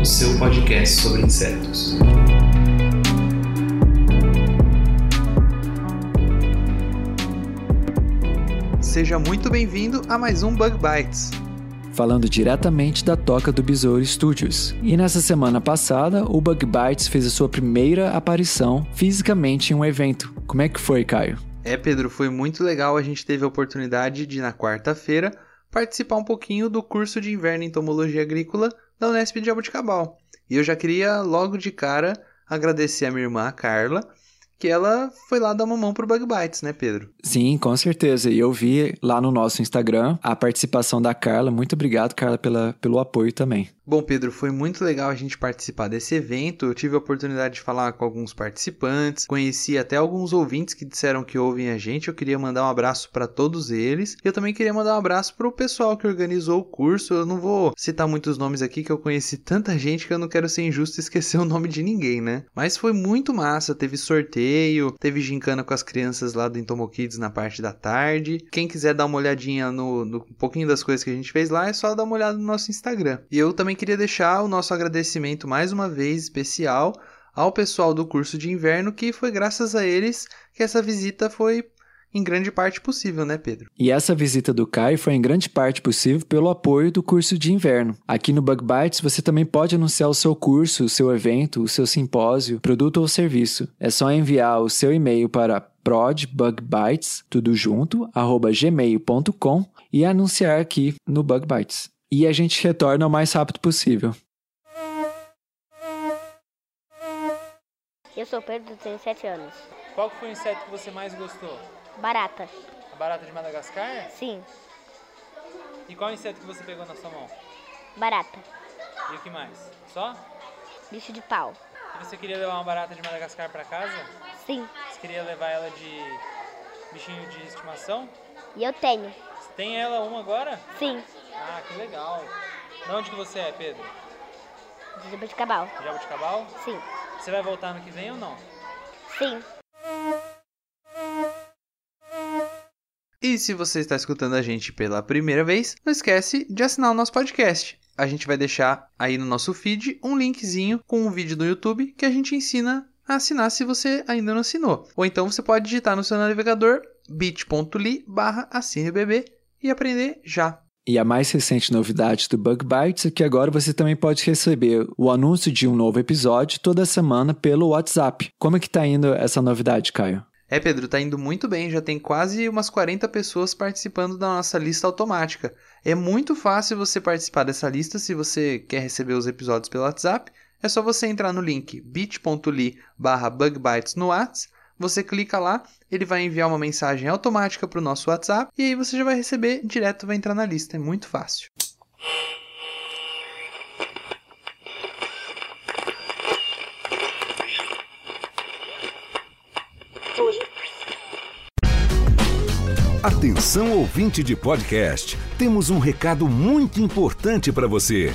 o seu podcast sobre insetos. Seja muito bem-vindo a mais um Bug Bites. falando diretamente da toca do Besouro Studios. E nessa semana passada, o Bug Bites fez a sua primeira aparição fisicamente em um evento. Como é que foi, Caio? É, Pedro, foi muito legal. A gente teve a oportunidade de, na quarta-feira, participar um pouquinho do curso de inverno em entomologia agrícola da Unesp de Jaboticabal. E eu já queria, logo de cara, agradecer a minha irmã, a Carla, que ela foi lá dar uma mão pro Bug Bites, né, Pedro? Sim, com certeza. E eu vi lá no nosso Instagram a participação da Carla. Muito obrigado, Carla, pela, pelo apoio também. Bom, Pedro, foi muito legal a gente participar desse evento. Eu tive a oportunidade de falar com alguns participantes, conheci até alguns ouvintes que disseram que ouvem a gente. Eu queria mandar um abraço para todos eles. Eu também queria mandar um abraço para o pessoal que organizou o curso. Eu não vou citar muitos nomes aqui que eu conheci tanta gente que eu não quero ser injusto e esquecer o nome de ninguém, né? Mas foi muito massa. Teve sorteio, teve gincana com as crianças lá do Entomokids na parte da tarde. Quem quiser dar uma olhadinha no, no um pouquinho das coisas que a gente fez lá, é só dar uma olhada no nosso Instagram. E eu também queria deixar o nosso agradecimento mais uma vez especial ao pessoal do curso de inverno, que foi graças a eles que essa visita foi em grande parte possível, né, Pedro? E essa visita do Caio foi em grande parte possível pelo apoio do curso de inverno. Aqui no Bug Bites você também pode anunciar o seu curso, o seu evento, o seu simpósio, produto ou serviço. É só enviar o seu e-mail para prodbugbites, tudo junto, arroba gmail.com e anunciar aqui no Bug Bites. E a gente retorna o mais rápido possível. Eu sou Pedro, tenho 7 anos. Qual foi o inseto que você mais gostou? Barata. A barata de Madagascar? Sim, E qual inseto que você pegou na sua mão? barata. E o que mais? Só? Bicho de pau. E você queria levar uma barata de Madagascar pra casa? Sim, Você queria levar ela de bichinho de estimação? e eu tenho. Você tem ela uma agora? Sim, Ah, que legal. De onde que você é, Pedro? de Jabuticabal. De Jabuticabal? Sim, Você vai voltar no que vem ou não? sim. E se você está escutando a gente pela primeira vez, não esquece de assinar o nosso podcast. A gente vai deixar aí no nosso feed um linkzinho com um vídeo do YouTube que a gente ensina a assinar se você ainda não assinou. Ou então você pode digitar no seu navegador bit.ly barra e aprender já. E a mais recente novidade do Bug Bites é que agora você também pode receber o anúncio de um novo episódio toda semana pelo WhatsApp. Como é que tá indo essa novidade, Caio? É, Pedro, tá indo muito bem, já tem quase umas 40 pessoas participando da nossa lista automática. É muito fácil você participar dessa lista se você quer receber os episódios pelo WhatsApp. É só você entrar no link bit.ly barra bugbytes no WhatsApp. Você clica lá, ele vai enviar uma mensagem automática para o nosso WhatsApp e aí você já vai receber direto, vai entrar na lista. É muito fácil. Atenção ouvinte de podcast, temos um recado muito importante para você.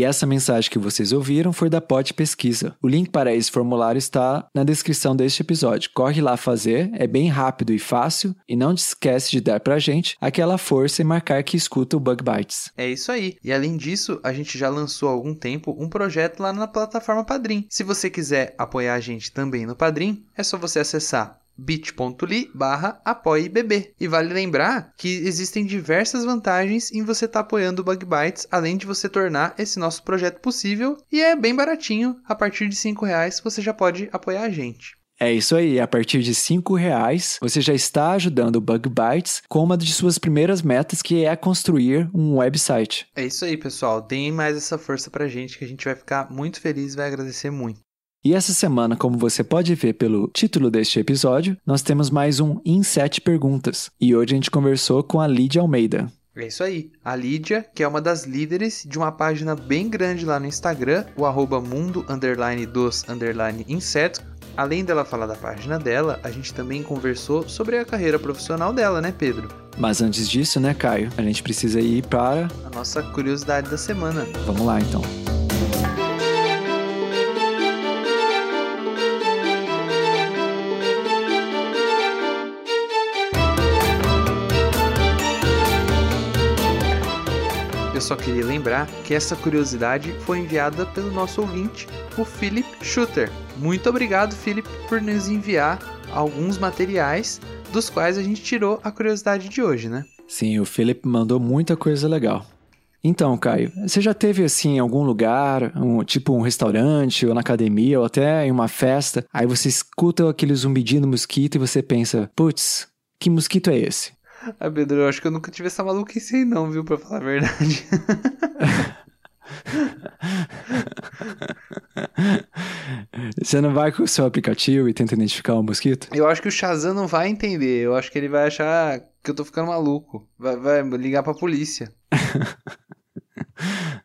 E essa mensagem que vocês ouviram foi da Pod Pesquisa. O link para esse formulário está na descrição deste episódio. Corre lá fazer, é bem rápido e fácil, e não esquece de dar pra gente aquela força e marcar que escuta o Bug Bites. É isso aí. E além disso, a gente já lançou há algum tempo um projeto lá na plataforma Padrim. Se você quiser apoiar a gente também no Padrim, é só você acessar bit.ly barra apoiebb. E vale lembrar que existem diversas vantagens em você estar apoiando o Bug Bites, além de você tornar esse nosso projeto possível. E é bem baratinho, a partir de 5 reais você já pode apoiar a gente. É isso aí, a partir de R$ reais você já está ajudando o Bug Bites com uma de suas primeiras metas, que é construir um website. É isso aí, pessoal. Deem mais essa força pra gente que a gente vai ficar muito feliz e vai agradecer muito. E essa semana, como você pode ver pelo título deste episódio, nós temos mais um Em 7 Perguntas. E hoje a gente conversou com a Lídia Almeida. É isso aí. A Lídia, que é uma das líderes de uma página bem grande lá no Instagram, o arroba mundo underline dos underline insetos. Além dela falar da página dela, a gente também conversou sobre a carreira profissional dela, né, Pedro? Mas antes disso, né, Caio? A gente precisa ir para. A nossa curiosidade da semana. Vamos lá então. Só queria lembrar que essa curiosidade foi enviada pelo nosso ouvinte, o Philip Schutter. Muito obrigado, Philip, por nos enviar alguns materiais dos quais a gente tirou a curiosidade de hoje, né? Sim, o Philip mandou muita coisa legal. Então, Caio, você já teve assim em algum lugar, um, tipo um restaurante, ou na academia, ou até em uma festa, aí você escuta aquele zumbidinho do mosquito e você pensa, putz, que mosquito é esse? Ah, Pedro, eu acho que eu nunca tive essa maluquice aí não, viu, pra falar a verdade. Você não vai com o seu aplicativo e tenta identificar um mosquito? Eu acho que o Shazam não vai entender. Eu acho que ele vai achar que eu tô ficando maluco. Vai, vai ligar pra polícia.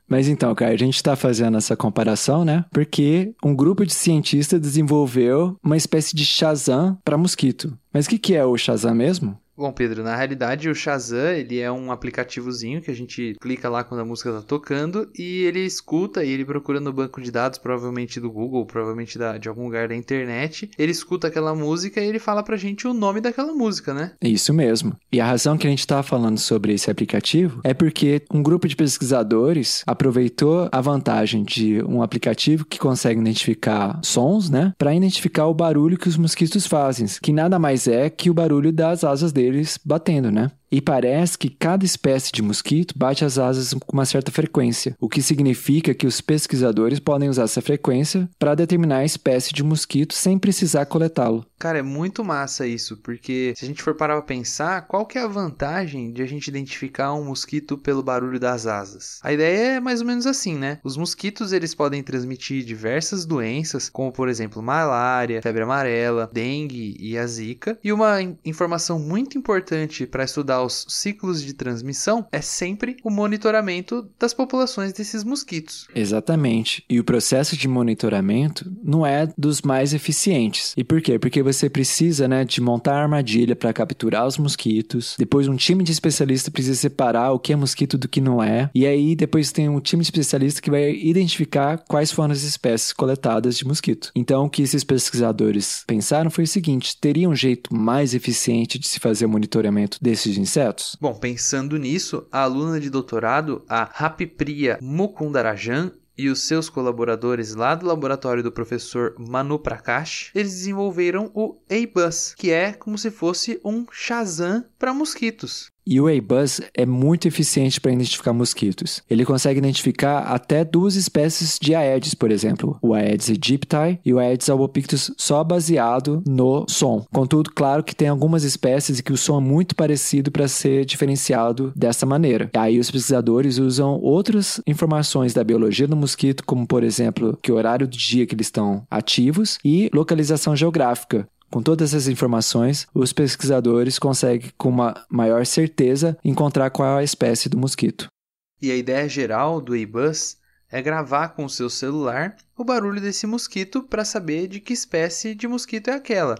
Mas então, Caio, a gente está fazendo essa comparação, né? Porque um grupo de cientistas desenvolveu uma espécie de Shazam para mosquito. Mas o que, que é o Shazam mesmo? Bom, Pedro, na realidade o Shazam, ele é um aplicativozinho que a gente clica lá quando a música tá tocando e ele escuta e ele procura no banco de dados, provavelmente do Google, provavelmente da, de algum lugar da internet. Ele escuta aquela música e ele fala pra gente o nome daquela música, né? Isso mesmo. E a razão que a gente tá falando sobre esse aplicativo é porque um grupo de pesquisadores aproveitou a vantagem de um aplicativo que consegue identificar sons, né, para identificar o barulho que os mosquitos fazem, que nada mais é que o barulho das asas deles batendo, né? E parece que cada espécie de mosquito bate as asas com uma certa frequência, o que significa que os pesquisadores podem usar essa frequência para determinar a espécie de mosquito sem precisar coletá-lo. Cara, é muito massa isso, porque se a gente for parar pra pensar, qual que é a vantagem de a gente identificar um mosquito pelo barulho das asas? A ideia é mais ou menos assim, né? Os mosquitos, eles podem transmitir diversas doenças, como por exemplo, malária, febre amarela, dengue e a zika. E uma informação muito importante para estudar os ciclos de transmissão é sempre o monitoramento das populações desses mosquitos. Exatamente. E o processo de monitoramento não é dos mais eficientes. E por quê? Porque você precisa, né, de montar a armadilha para capturar os mosquitos. Depois um time de especialista precisa separar o que é mosquito do que não é. E aí depois tem um time de especialista que vai identificar quais foram as espécies coletadas de mosquito. Então o que esses pesquisadores pensaram foi o seguinte: teria um jeito mais eficiente de se fazer o monitoramento desses insetos? Bom, pensando nisso, a aluna de doutorado, a Rapipriya Mukundarajan, e os seus colaboradores lá do laboratório do professor Manu Prakash, eles desenvolveram o A-Bus, que é como se fosse um Shazam para mosquitos. E o A-Buzz é muito eficiente para identificar mosquitos. Ele consegue identificar até duas espécies de Aedes, por exemplo, o Aedes aegypti e o Aedes albopictus, só baseado no som. Contudo, claro que tem algumas espécies que o som é muito parecido para ser diferenciado dessa maneira. E aí os pesquisadores usam outras informações da biologia do mosquito, como por exemplo, que horário do dia que eles estão ativos e localização geográfica, com todas essas informações, os pesquisadores conseguem, com uma maior certeza, encontrar qual é a espécie do mosquito. E a ideia geral do eBus é gravar com o seu celular o barulho desse mosquito para saber de que espécie de mosquito é aquela.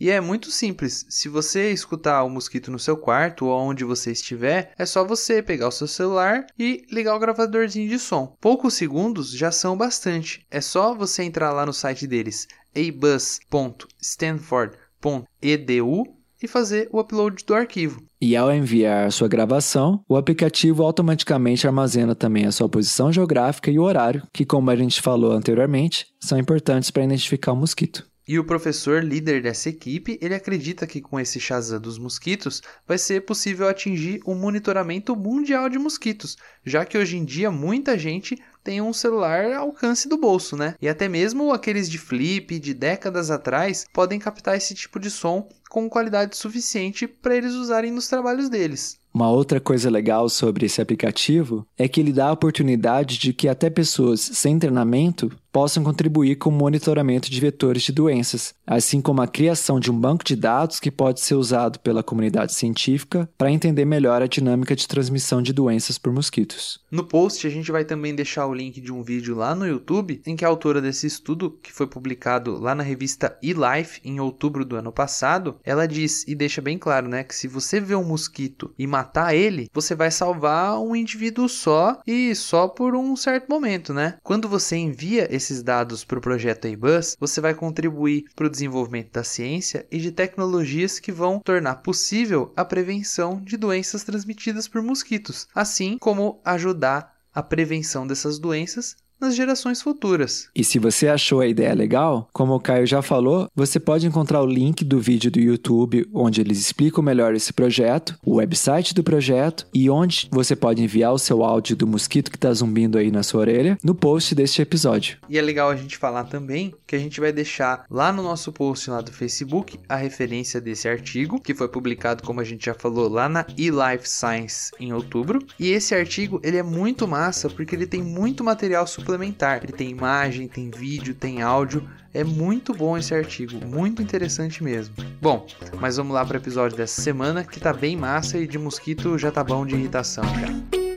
E é muito simples. Se você escutar o mosquito no seu quarto ou onde você estiver, é só você pegar o seu celular e ligar o gravadorzinho de som. Poucos segundos já são bastante. É só você entrar lá no site deles, abus.stanford.edu e fazer o upload do arquivo. E ao enviar a sua gravação, o aplicativo automaticamente armazena também a sua posição geográfica e o horário, que, como a gente falou anteriormente, são importantes para identificar o mosquito. E o professor líder dessa equipe, ele acredita que com esse Shazam dos mosquitos vai ser possível atingir um monitoramento mundial de mosquitos, já que hoje em dia muita gente tem um celular ao alcance do bolso, né? E até mesmo aqueles de flip de décadas atrás podem captar esse tipo de som com qualidade suficiente para eles usarem nos trabalhos deles. Uma outra coisa legal sobre esse aplicativo é que ele dá a oportunidade de que até pessoas sem treinamento possam contribuir com o monitoramento de vetores de doenças, assim como a criação de um banco de dados que pode ser usado pela comunidade científica para entender melhor a dinâmica de transmissão de doenças por mosquitos. No post a gente vai também deixar o link de um vídeo lá no YouTube em que a autora desse estudo, que foi publicado lá na revista eLife em outubro do ano passado, ela diz e deixa bem claro, né, que se você vê um mosquito e matar ele, você vai salvar um indivíduo só e só por um certo momento, né? Quando você envia esses dados para o projeto ABUS, você vai contribuir para o desenvolvimento da ciência e de tecnologias que vão tornar possível a prevenção de doenças transmitidas por mosquitos, assim como ajudar a prevenção dessas doenças nas gerações futuras. E se você achou a ideia legal, como o Caio já falou, você pode encontrar o link do vídeo do YouTube onde eles explicam melhor esse projeto, o website do projeto e onde você pode enviar o seu áudio do mosquito que está zumbindo aí na sua orelha no post deste episódio. E é legal a gente falar também que a gente vai deixar lá no nosso post lá do Facebook a referência desse artigo, que foi publicado, como a gente já falou, lá na eLife Science em outubro. E esse artigo, ele é muito massa porque ele tem muito material suplementar. Ele tem imagem, tem vídeo, tem áudio. É muito bom esse artigo, muito interessante mesmo. Bom, mas vamos lá para o episódio dessa semana que tá bem massa e de mosquito já tá bom de irritação já.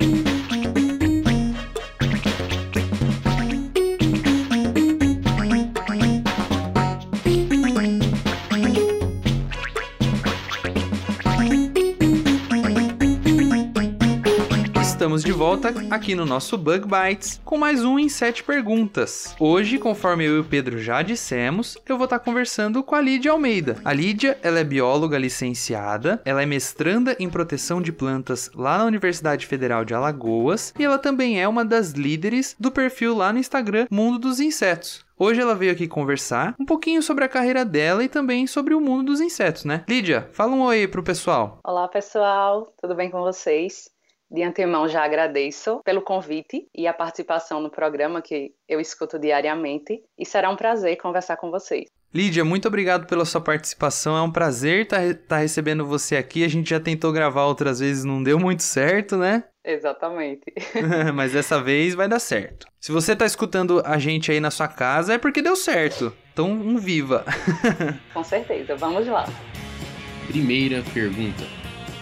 Volta aqui no nosso Bug Bites com mais um em sete perguntas. Hoje, conforme eu e o Pedro já dissemos, eu vou estar conversando com a Lídia Almeida. A Lídia, ela é bióloga licenciada, ela é mestranda em proteção de plantas lá na Universidade Federal de Alagoas e ela também é uma das líderes do perfil lá no Instagram Mundo dos Insetos. Hoje ela veio aqui conversar um pouquinho sobre a carreira dela e também sobre o mundo dos insetos, né? Lídia, fala um oi pro pessoal. Olá, pessoal, tudo bem com vocês? De antemão já agradeço pelo convite e a participação no programa que eu escuto diariamente e será um prazer conversar com vocês. Lídia, muito obrigado pela sua participação. É um prazer estar tá, tá recebendo você aqui. A gente já tentou gravar outras vezes, não deu muito certo, né? Exatamente. Mas dessa vez vai dar certo. Se você está escutando a gente aí na sua casa, é porque deu certo. Então, um viva. Com certeza. Vamos lá. Primeira pergunta.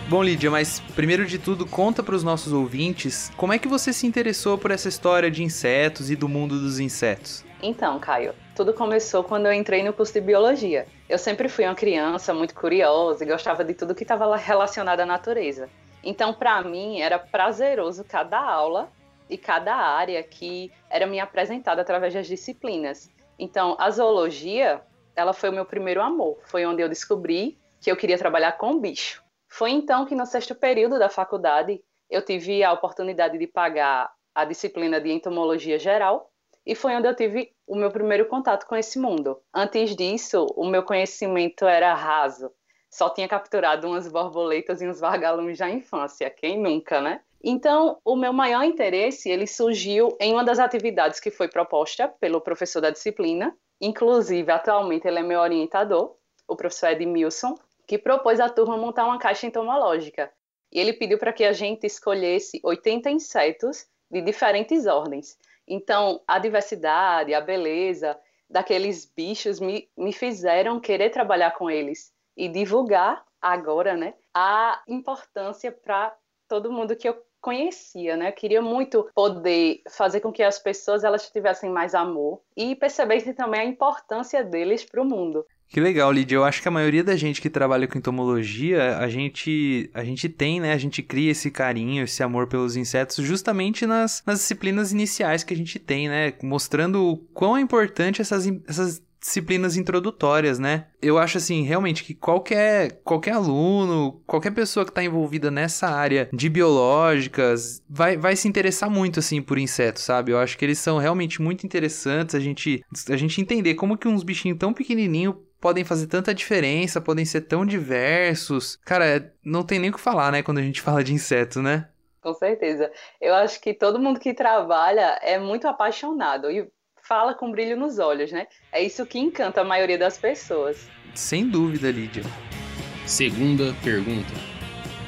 Bom, Lídia, mas primeiro de tudo, conta para os nossos ouvintes como é que você se interessou por essa história de insetos e do mundo dos insetos. Então, Caio, tudo começou quando eu entrei no curso de biologia. Eu sempre fui uma criança muito curiosa e gostava de tudo que estava relacionado à natureza. Então, para mim, era prazeroso cada aula e cada área que era me apresentada através das disciplinas. Então, a zoologia, ela foi o meu primeiro amor. Foi onde eu descobri que eu queria trabalhar com bicho. Foi então que no sexto período da faculdade eu tive a oportunidade de pagar a disciplina de entomologia geral e foi onde eu tive o meu primeiro contato com esse mundo. Antes disso, o meu conhecimento era raso. Só tinha capturado umas borboletas e uns vagalumes na infância, quem nunca, né? Então, o meu maior interesse, ele surgiu em uma das atividades que foi proposta pelo professor da disciplina, inclusive atualmente ele é meu orientador, o professor Edmilson, que propôs à turma montar uma caixa entomológica. E ele pediu para que a gente escolhesse 80 insetos de diferentes ordens. Então, a diversidade, a beleza daqueles bichos me, me fizeram querer trabalhar com eles e divulgar agora, né, a importância para todo mundo que eu conhecia, né? Eu queria muito poder fazer com que as pessoas elas tivessem mais amor e percebessem também a importância deles para o mundo. Que legal, Lídia. Eu acho que a maioria da gente que trabalha com entomologia, a gente, a gente tem, né? A gente cria esse carinho, esse amor pelos insetos justamente nas, nas disciplinas iniciais que a gente tem, né? Mostrando o quão é importante essas, essas disciplinas introdutórias, né? Eu acho assim, realmente que qualquer qualquer aluno, qualquer pessoa que está envolvida nessa área de biológicas vai, vai se interessar muito assim por insetos, sabe? Eu acho que eles são realmente muito interessantes a gente a gente entender como que uns bichinhos tão pequenininhos podem fazer tanta diferença, podem ser tão diversos. Cara, não tem nem o que falar, né, quando a gente fala de inseto, né? Com certeza. Eu acho que todo mundo que trabalha é muito apaixonado e fala com brilho nos olhos, né? É isso que encanta a maioria das pessoas. Sem dúvida, Lídia. Segunda pergunta.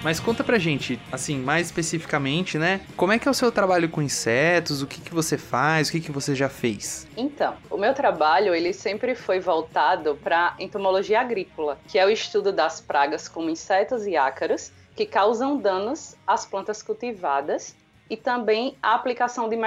Mas conta pra gente, assim, mais especificamente, né? Como é que é o seu trabalho com insetos? O que, que você faz? O que, que você já fez? Então, o meu trabalho, ele sempre foi voltado para entomologia agrícola, que é o estudo das pragas como insetos e ácaros, que causam danos às plantas cultivadas e também a aplicação de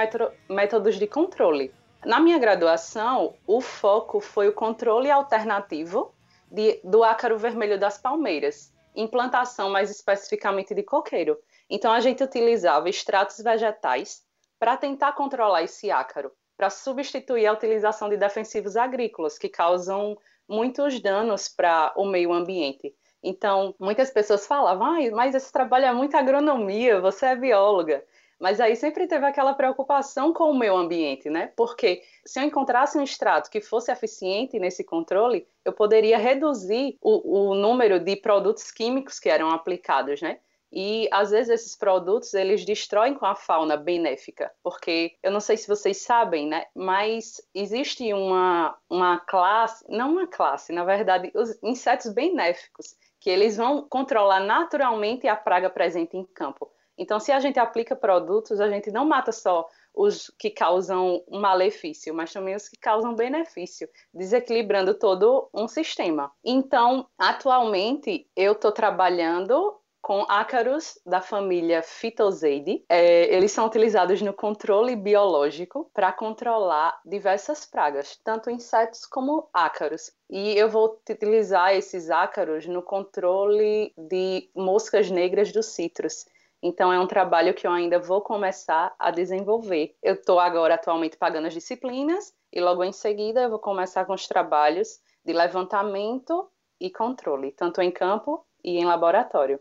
métodos de controle. Na minha graduação, o foco foi o controle alternativo de, do ácaro vermelho das palmeiras, implantação mais especificamente de coqueiro. Então a gente utilizava extratos vegetais para tentar controlar esse ácaro, para substituir a utilização de defensivos agrícolas que causam muitos danos para o meio ambiente. Então, muitas pessoas falavam, ah, mas esse trabalho é muita agronomia, você é bióloga. Mas aí sempre teve aquela preocupação com o meio ambiente, né? Porque se eu encontrasse um extrato que fosse eficiente nesse controle, eu poderia reduzir o, o número de produtos químicos que eram aplicados, né? E às vezes esses produtos eles destroem com a fauna benéfica, porque eu não sei se vocês sabem, né? Mas existe uma, uma classe, não uma classe, na verdade, os insetos benéficos, que eles vão controlar naturalmente a praga presente em campo. Então, se a gente aplica produtos, a gente não mata só os que causam malefício, mas também os que causam benefício, desequilibrando todo um sistema. Então, atualmente, eu estou trabalhando com ácaros da família Phytosaide. É, eles são utilizados no controle biológico para controlar diversas pragas, tanto insetos como ácaros. E eu vou utilizar esses ácaros no controle de moscas negras dos citros. Então é um trabalho que eu ainda vou começar a desenvolver. Eu estou agora atualmente pagando as disciplinas e logo em seguida eu vou começar com os trabalhos de levantamento e controle, tanto em campo e em laboratório.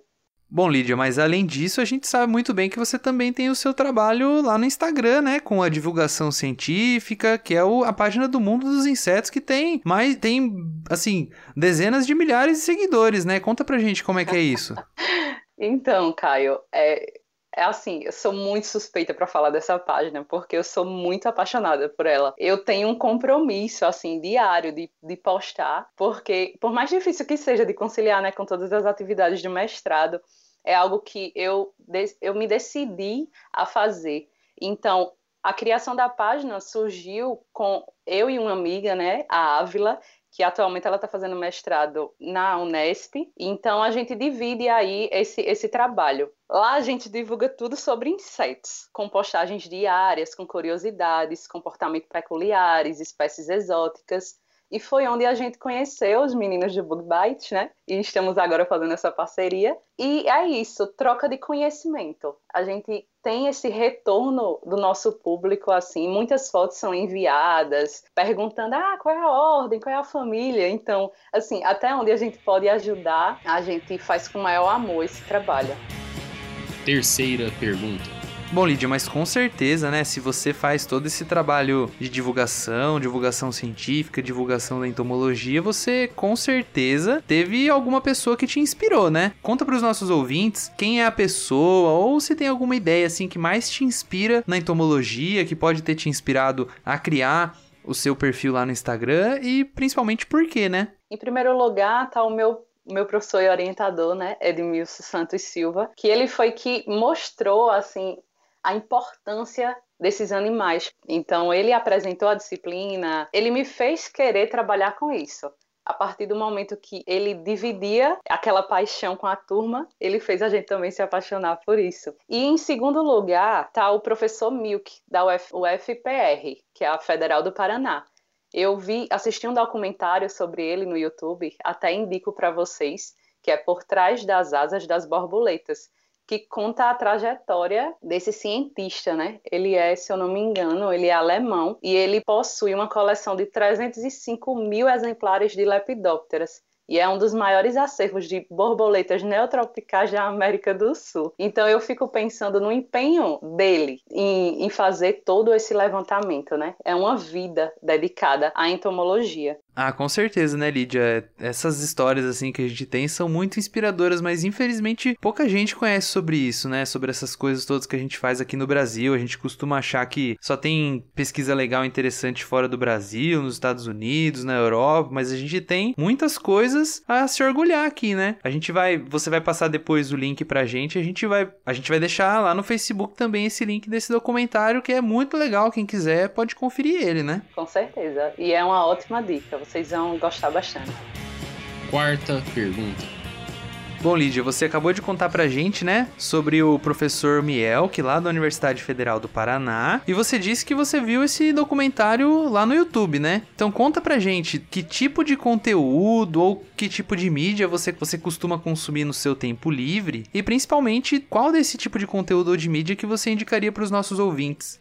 Bom, Lídia, mas além disso, a gente sabe muito bem que você também tem o seu trabalho lá no Instagram, né? Com a divulgação científica, que é o, a página do Mundo dos Insetos, que tem mais, tem, assim, dezenas de milhares de seguidores, né? Conta pra gente como é que é isso. Então, Caio, é, é assim, eu sou muito suspeita para falar dessa página, porque eu sou muito apaixonada por ela. Eu tenho um compromisso, assim, diário de, de postar, porque, por mais difícil que seja de conciliar, né, com todas as atividades de mestrado, é algo que eu, eu me decidi a fazer. Então, a criação da página surgiu com eu e uma amiga, né, a Ávila, que atualmente ela está fazendo mestrado na Unesp. Então a gente divide aí esse, esse trabalho. Lá a gente divulga tudo sobre insetos, com postagens diárias, com curiosidades, comportamentos peculiares, espécies exóticas. E foi onde a gente conheceu os meninos do Bug Bites, né? E estamos agora fazendo essa parceria. E é isso, troca de conhecimento. A gente tem esse retorno do nosso público, assim, muitas fotos são enviadas, perguntando, ah, qual é a ordem, qual é a família. Então, assim, até onde a gente pode ajudar, a gente faz com maior amor esse trabalho. Terceira pergunta. Bom, Lídia, mas com certeza, né? Se você faz todo esse trabalho de divulgação, divulgação científica, divulgação da entomologia, você com certeza teve alguma pessoa que te inspirou, né? Conta para os nossos ouvintes quem é a pessoa ou se tem alguma ideia assim que mais te inspira na entomologia, que pode ter te inspirado a criar o seu perfil lá no Instagram e principalmente por quê, né? Em primeiro lugar, tá o meu meu professor e orientador, né, Edmilson Santos Silva, que ele foi que mostrou assim a importância desses animais. Então, ele apresentou a disciplina, ele me fez querer trabalhar com isso. A partir do momento que ele dividia aquela paixão com a turma, ele fez a gente também se apaixonar por isso. E em segundo lugar, está o professor Milk, da Uf UFPR, que é a Federal do Paraná. Eu vi, assisti um documentário sobre ele no YouTube, até indico para vocês, que é Por Trás das Asas das Borboletas, que conta a trajetória desse cientista, né? Ele é, se eu não me engano, ele é alemão e ele possui uma coleção de 305 mil exemplares de lepidópteras e é um dos maiores acervos de borboletas neotropicais da América do Sul. Então eu fico pensando no empenho dele em, em, fazer todo esse levantamento, né? É uma vida dedicada à entomologia. Ah, com certeza, né, Lídia? Essas histórias assim que a gente tem são muito inspiradoras, mas infelizmente pouca gente conhece sobre isso, né? Sobre essas coisas todas que a gente faz aqui no Brasil. A gente costuma achar que só tem pesquisa legal interessante fora do Brasil, nos Estados Unidos, na Europa, mas a gente tem muitas coisas a se orgulhar aqui, né? A gente vai, você vai passar depois o link pra gente, a gente vai, a gente vai deixar lá no Facebook também esse link desse documentário que é muito legal, quem quiser pode conferir ele, né? Com certeza. E é uma ótima dica vocês vão gostar bastante. Quarta pergunta. Bom, Lídia, você acabou de contar pra gente, né, sobre o professor Miel, que lá da Universidade Federal do Paraná, e você disse que você viu esse documentário lá no YouTube, né? Então conta pra gente que tipo de conteúdo ou que tipo de mídia você, você costuma consumir no seu tempo livre e principalmente qual desse tipo de conteúdo ou de mídia que você indicaria para os nossos ouvintes.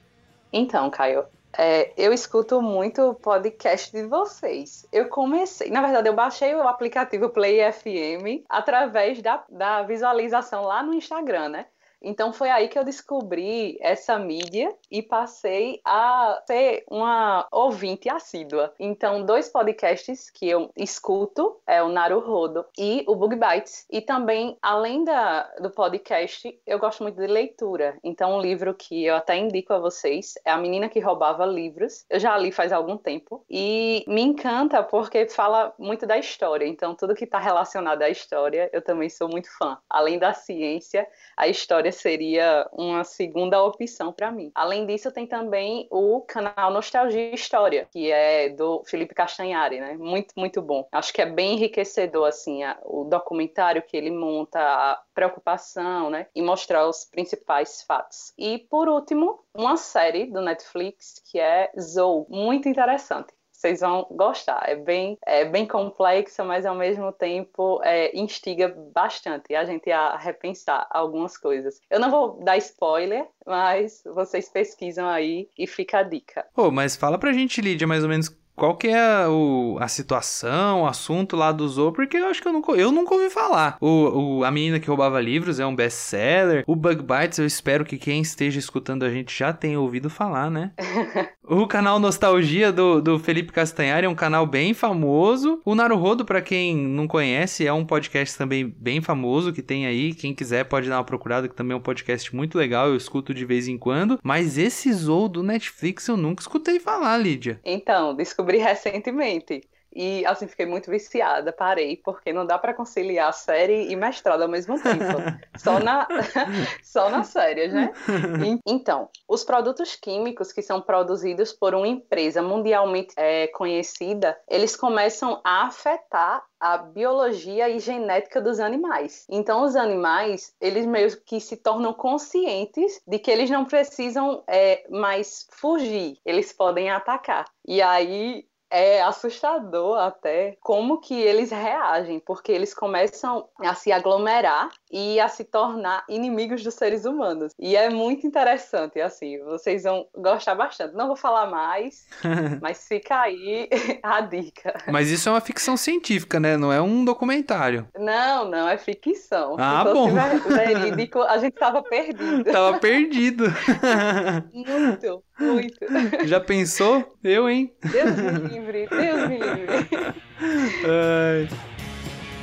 Então, Caio, é, eu escuto muito podcast de vocês. Eu comecei, na verdade, eu baixei o aplicativo Play FM através da, da visualização lá no Instagram, né? Então foi aí que eu descobri essa mídia e passei a ser uma ouvinte assídua. Então, dois podcasts que eu escuto é o Naruhodo e o Bug Bites. E também, além da, do podcast, eu gosto muito de leitura. Então, um livro que eu até indico a vocês é A Menina que Roubava Livros. Eu já li faz algum tempo e me encanta porque fala muito da história. Então, tudo que está relacionado à história, eu também sou muito fã. Além da ciência, a história seria uma segunda opção para mim. Além disso, tem também o canal Nostalgia e História, que é do Felipe Castanhari, né? Muito, muito bom. Acho que é bem enriquecedor, assim, a, o documentário que ele monta, a preocupação, né? E mostrar os principais fatos. E, por último, uma série do Netflix que é Zou, muito interessante vocês vão gostar. É bem, é bem complexa, mas ao mesmo tempo é, instiga bastante a gente a repensar algumas coisas. Eu não vou dar spoiler, mas vocês pesquisam aí e fica a dica. Pô, mas fala pra gente, Lídia, mais ou menos qual que é o, a situação, o assunto lá do Zou, porque eu acho que eu nunca, eu nunca ouvi falar. O, o, a Menina que Roubava Livros é um best-seller. O Bug Bites, eu espero que quem esteja escutando a gente já tenha ouvido falar, né? o canal Nostalgia do, do Felipe Castanhari é um canal bem famoso. O Naruhodo, para quem não conhece, é um podcast também bem famoso que tem aí. Quem quiser pode dar uma procurada, que também é um podcast muito legal, eu escuto de vez em quando. Mas esse Zou do Netflix eu nunca escutei falar, Lídia. Então, desculpa descobri recentemente. E assim, fiquei muito viciada, parei, porque não dá para conciliar série e mestrado ao mesmo tempo. só, na, só nas séries, né? Então, os produtos químicos que são produzidos por uma empresa mundialmente é, conhecida, eles começam a afetar a biologia e genética dos animais. Então, os animais, eles meio que se tornam conscientes de que eles não precisam é, mais fugir, eles podem atacar. E aí é assustador até como que eles reagem, porque eles começam a se aglomerar e a se tornar inimigos dos seres humanos. E é muito interessante, assim, vocês vão gostar bastante. Não vou falar mais, mas fica aí a dica. Mas isso é uma ficção científica, né? Não é um documentário. Não, não, é ficção. Ah, Se bom. verídico, a gente tava perdido. Tava perdido. muito, muito. Já pensou? Eu, hein? Deus me livre, Deus me livre. Ai.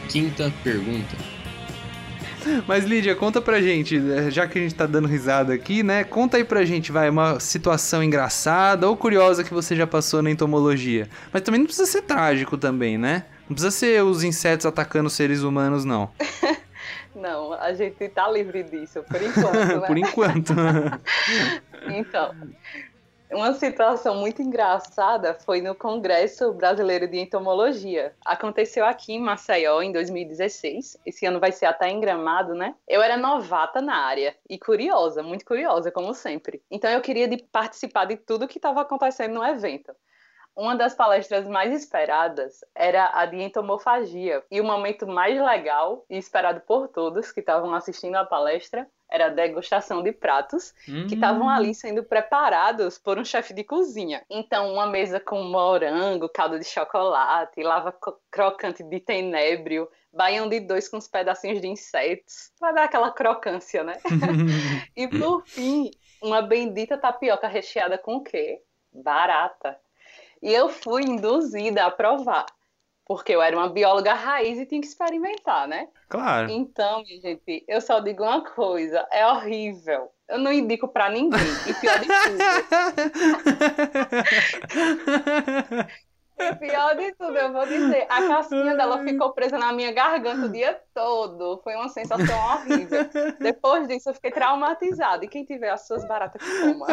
Quinta pergunta. Mas Lídia, conta pra gente, eh, já que a gente tá dando risada aqui, né? Conta aí pra gente, vai, uma situação engraçada ou curiosa que você já passou na entomologia. Mas também não precisa ser trágico também, né? Não precisa ser os insetos atacando seres humanos, não. Não, a gente tá livre disso, por enquanto, né? por enquanto. então, uma situação muito engraçada foi no Congresso Brasileiro de Entomologia. Aconteceu aqui em Maceió em 2016. Esse ano vai ser até em Gramado, né? Eu era novata na área e curiosa, muito curiosa, como sempre. Então eu queria de participar de tudo que estava acontecendo no evento. Uma das palestras mais esperadas era a de entomofagia. E o momento mais legal e esperado por todos que estavam assistindo a palestra era a degustação de pratos Hum. que estavam ali sendo preparados por um chefe de cozinha. Então, uma mesa com morango, caldo de chocolate, lava crocante de tenébrio, baião de dois com uns pedacinhos de insetos, para dar aquela crocância, né? e por fim, uma bendita tapioca recheada com o quê? Barata. E eu fui induzida a provar, porque eu era uma bióloga raiz e tinha que experimentar, né? Claro. Então, gente, eu só digo uma coisa, é horrível. Eu não indico pra ninguém. E pior de tudo, e pior de tudo, eu vou dizer, a casquinha dela ficou presa na minha garganta o dia todo. Foi uma sensação horrível. Depois disso, eu fiquei traumatizada. E quem tiver as suas baratas que coma.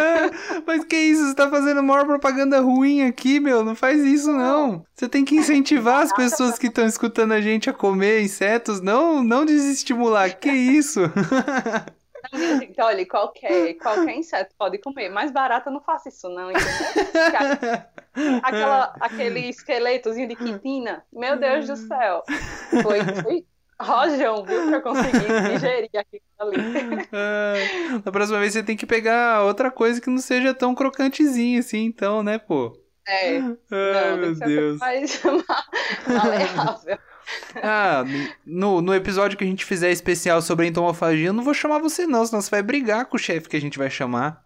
Mas que isso? Você tá fazendo maior propaganda ruim aqui, meu. Não faz isso, não. Você tem que incentivar as pessoas que estão escutando a gente a comer insetos, não, não desestimular. Que isso? Não, gente, olha, qualquer, qualquer inseto pode comer. Mas barata não faça isso, não, entendeu? Aquela, aquele esqueletozinho de quitina, meu Deus do céu. Foi, foi rojão, viu, pra conseguir digerir aquilo ali. Ah, Na próxima vez você tem que pegar outra coisa que não seja tão crocantezinha assim, então, né, pô? É, Ai, não, tem meu Deus. mais maleável. Ah, no, no episódio que a gente fizer especial sobre a entomofagia, eu não vou chamar você não, senão você vai brigar com o chefe que a gente vai chamar.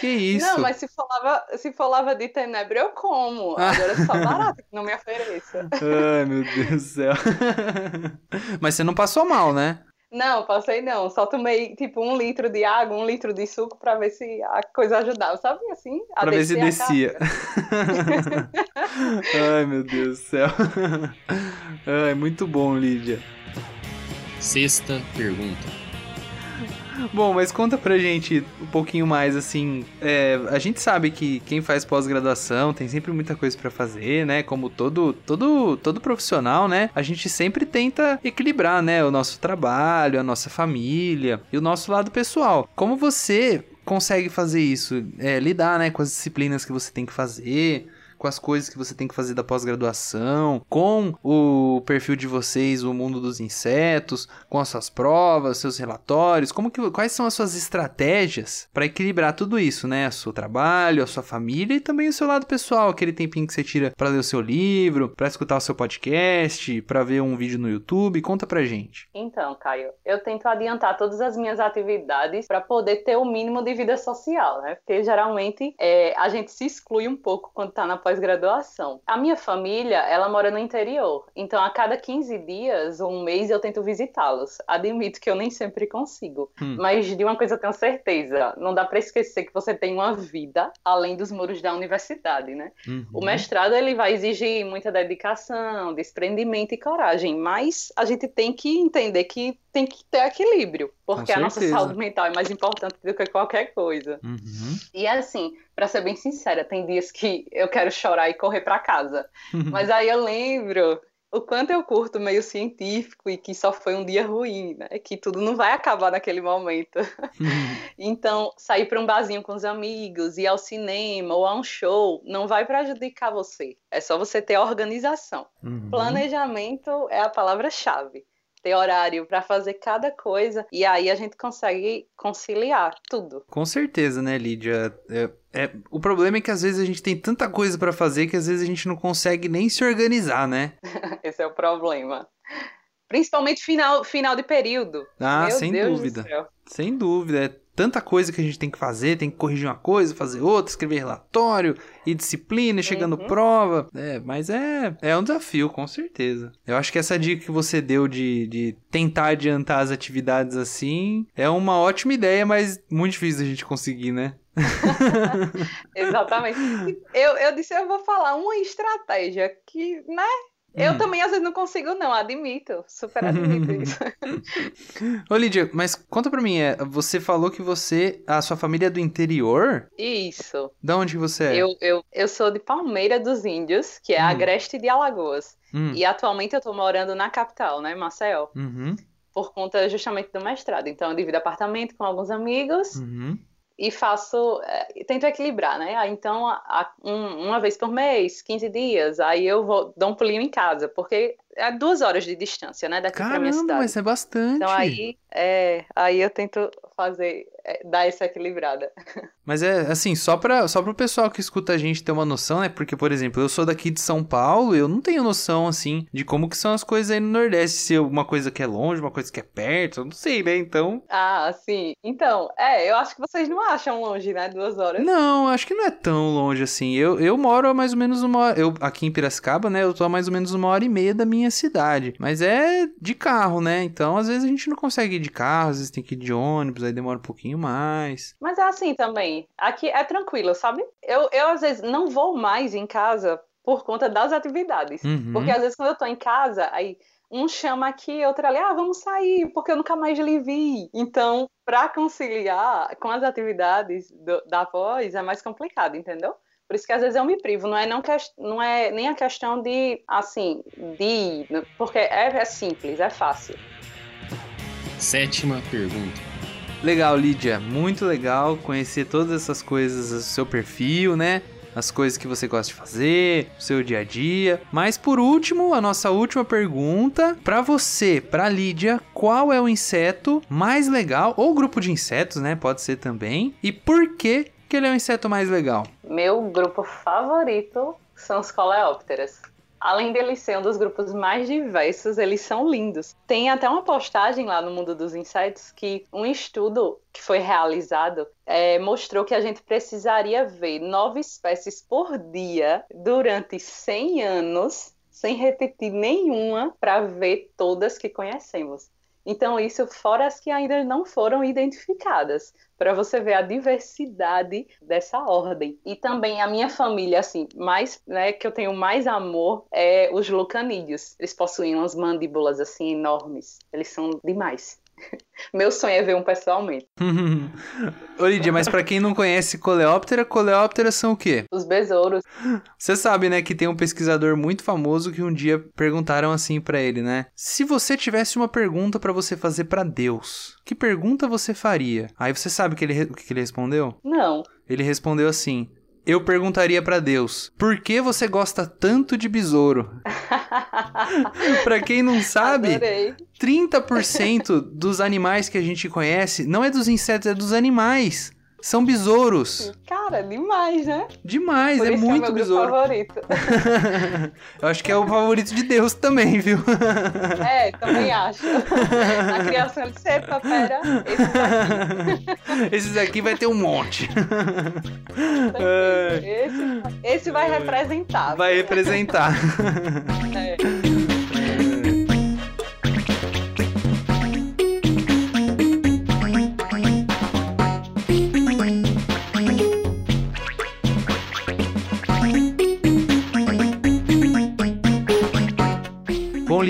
Que isso? Não, mas se for, lava, se for lava de tenebro, eu como. Agora é só barata que não me ofereça. Ai, meu Deus do céu. Mas você não passou mal, né? Não, passei não. Só tomei tipo um litro de água, um litro de suco pra ver se a coisa ajudava. Sabe assim? A Pra ver se descia. Ai, meu Deus do céu. Ai, muito bom, Lídia. Sexta pergunta. Bom, mas conta pra gente um pouquinho mais, assim, é, a gente sabe que quem faz pós-graduação tem sempre muita coisa pra fazer, né, como todo, todo, todo profissional, né, a gente sempre tenta equilibrar, né, o nosso trabalho, a nossa família e o nosso lado pessoal. Como você consegue fazer isso? É, lidar, né, com as disciplinas que você tem que fazer com as coisas que você tem que fazer da pós-graduação, com o perfil de vocês, o mundo dos insetos, com as suas provas, seus relatórios, como que, quais são as suas estratégias para equilibrar tudo isso, né? O seu trabalho, a sua família e também o seu lado pessoal, aquele tempinho que você tira para ler o seu livro, para escutar o seu podcast, para ver um vídeo no YouTube, conta pra gente. Então, Caio, eu tento adiantar todas as minhas atividades para poder ter o mínimo de vida social, né? Porque geralmente é, a gente se exclui um pouco quando tá na pós-graduação. A minha família, ela mora no interior, então a cada 15 dias ou um mês eu tento visitá-los. Admito que eu nem sempre consigo, Hum. mas de uma coisa eu tenho certeza, não dá para esquecer que você tem uma vida além dos muros da universidade, né? Uhum. O mestrado ele vai exigir muita dedicação, desprendimento e coragem, mas a gente tem que entender que tem que ter equilíbrio, porque a nossa saúde mental é mais importante do que qualquer coisa. Uhum. E assim, pra ser bem sincera, tem dias que eu quero chorar e correr pra casa, mas aí eu lembro o quanto eu curto meio científico e que só foi um dia ruim, né? Que tudo não vai acabar naquele momento. Então, sair para um barzinho com os amigos, ir ao cinema ou a um show, não vai prejudicar você. É só você ter organização. Uhum. Planejamento é a palavra-chave. Ter horário para fazer cada coisa e aí a gente consegue conciliar tudo. Com certeza, né, Lídia? É, é- o problema é que às vezes a gente tem tanta coisa pra fazer que às vezes a gente não consegue nem se organizar, né? Esse é o problema. Principalmente final, final de período. Ah, Meu sem Deus dúvida. Sem dúvida. Tanta coisa que a gente tem que fazer, tem que corrigir uma coisa, fazer outra, escrever relatório e disciplina, e chegando Uhum. prova. É, mas é, é um desafio, com certeza. Eu acho que essa dica que você deu de, de tentar adiantar as atividades assim é uma ótima ideia, mas muito difícil a gente conseguir, né? Exatamente. Eu, eu disse, eu vou falar uma estratégia que, né? Eu Hum. também às vezes não consigo, não, admito. Super admito isso. Ô Lídia, mas conta pra mim, é, você falou que você, a sua família é do interior? Isso. Da onde você é? Eu, eu, eu sou de Palmeira dos Índios, que é Hum. Agreste de Alagoas. Hum. E atualmente eu tô morando na capital, né, Maceió, Uhum, por conta justamente do mestrado. Então eu divido apartamento com alguns amigos uhum. E faço, é, tento equilibrar, né? Então, a, a, um, uma vez por mês, 15 dias, aí eu vou, dou um pulinho em casa, porque é duas horas de distância, né, daqui Caramba, pra minha cidade. mas é bastante. Então aí, é, aí eu tento fazer, é, dar essa equilibrada. Mas é assim, só para só pro pessoal que escuta a gente ter uma noção, né? Porque, por exemplo, eu sou daqui de São Paulo, eu não tenho noção, assim, de como que são as coisas aí no Nordeste. Se uma coisa que é longe, uma coisa que é perto, eu não sei, né? Então... Ah, sim. Então, é, eu acho que vocês não acham longe, né? Duas horas. Não, acho que não é tão longe assim. Eu, eu moro a mais ou menos uma... Eu, aqui em Piracicaba, né? Eu tô a mais ou menos uma hora e meia da minha cidade. Mas é de carro, né? Então, às vezes a gente não consegue ir de carro, às vezes tem que ir de ônibus, aí demora um pouquinho mais. Mas é assim também. Aqui é tranquilo, sabe? Eu, eu às vezes não vou mais em casa por conta das atividades. Uhum. Porque às vezes quando eu tô em casa, aí um chama aqui, outro ali, ah, vamos sair, porque eu nunca mais lhe vi. Então, para conciliar com as atividades do, da voz é mais complicado, entendeu? Por isso que às vezes eu me privo, não é, não, que, não é nem a questão de, assim, de porque é, é simples, é fácil. Sétima pergunta. Legal, Lídia. Muito legal conhecer todas essas coisas do seu perfil, né? As coisas que você gosta de fazer, o seu dia a dia. Mas por último, a nossa última pergunta para você, para Lídia, qual é o inseto mais legal ou grupo de insetos, né? Pode ser também. E por que que ele é o inseto mais legal? Meu grupo favorito são os coleópteras. Além deles ser um dos grupos mais diversos, eles são lindos. Tem até uma postagem lá no Mundo dos Insetos que um estudo que foi realizado é, mostrou que a gente precisaria ver nove espécies por dia durante 100 anos, sem repetir nenhuma, para ver todas que conhecemos. Então, isso fora as que ainda não foram identificadas, para você ver a diversidade dessa ordem. E também a minha família, assim, mais, né, que eu tenho mais amor é os lucanídeos. Eles possuem umas mandíbulas, assim, enormes. Eles são demais. Meu sonho é ver um pessoalmente. Ô Lídia, mas pra quem não conhece coleóptera, coleópteras são o quê? Os besouros. Você sabe, né, que tem um pesquisador muito famoso que um dia perguntaram assim pra ele, né? Se você tivesse uma pergunta pra você fazer pra Deus, que pergunta você faria? Aí você sabe que ele, o que ele respondeu? Não. Ele respondeu assim: eu perguntaria pra Deus: por que você gosta tanto de besouro? pra quem não sabe, Adorei. 30% dos animais que a gente conhece não é dos insetos, é dos animais. São besouros. Cara, demais, né? Demais, Por é isso muito que é meu besouro. favorito. Eu acho que é o favorito de Deus também, viu? É, também acho. Na criação ele disse, epa, pera, esses aqui. Esses aqui vai ter um monte. É, Esse, esse vai representar. vai representar. É.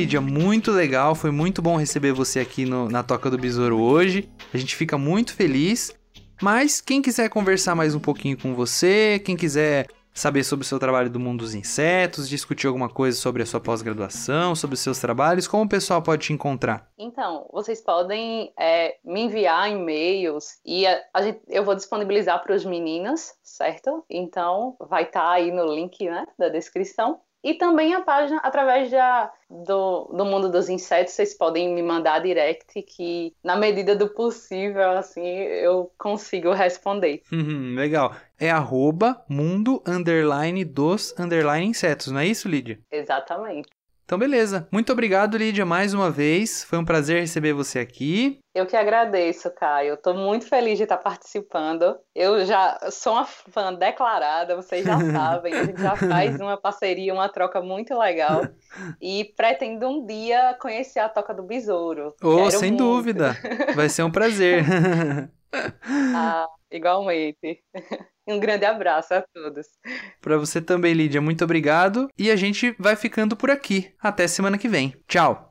Lídia, muito legal. Foi muito bom receber você aqui no- na Toca do Besouro hoje. A gente fica muito feliz. Mas quem quiser conversar mais um pouquinho com você, quem quiser saber sobre o seu trabalho do mundo dos insetos, discutir alguma coisa sobre a sua pós-graduação, sobre os seus trabalhos, como o pessoal pode te encontrar? Então, vocês podem é, me enviar e-mails e a, a gente, eu vou disponibilizar para os meninos, certo? Então, vai estar aí no link né, da descrição. E também a página, através da, do, do Mundo dos Insetos, vocês podem me mandar direct que, na medida do possível, assim, eu consigo responder. Uhum, legal. É arroba mundo underline dos underline insetos, não é isso, Lídia? Exatamente. Então, beleza. Muito obrigado, Lídia, mais uma vez. Foi um prazer receber você aqui. Eu que agradeço, Caio. Estou muito feliz de estar participando. Eu já sou uma fã declarada, vocês já sabem. A gente já faz uma parceria, uma troca muito legal. E pretendo um dia conhecer a Toca do Besouro. Oh, Quero sem muito. dúvida. Vai ser um prazer. Ah, igualmente. Um grande abraço a todos. Para você também, Lídia, muito obrigado. E a gente vai ficando por aqui. Até semana que vem. Tchau.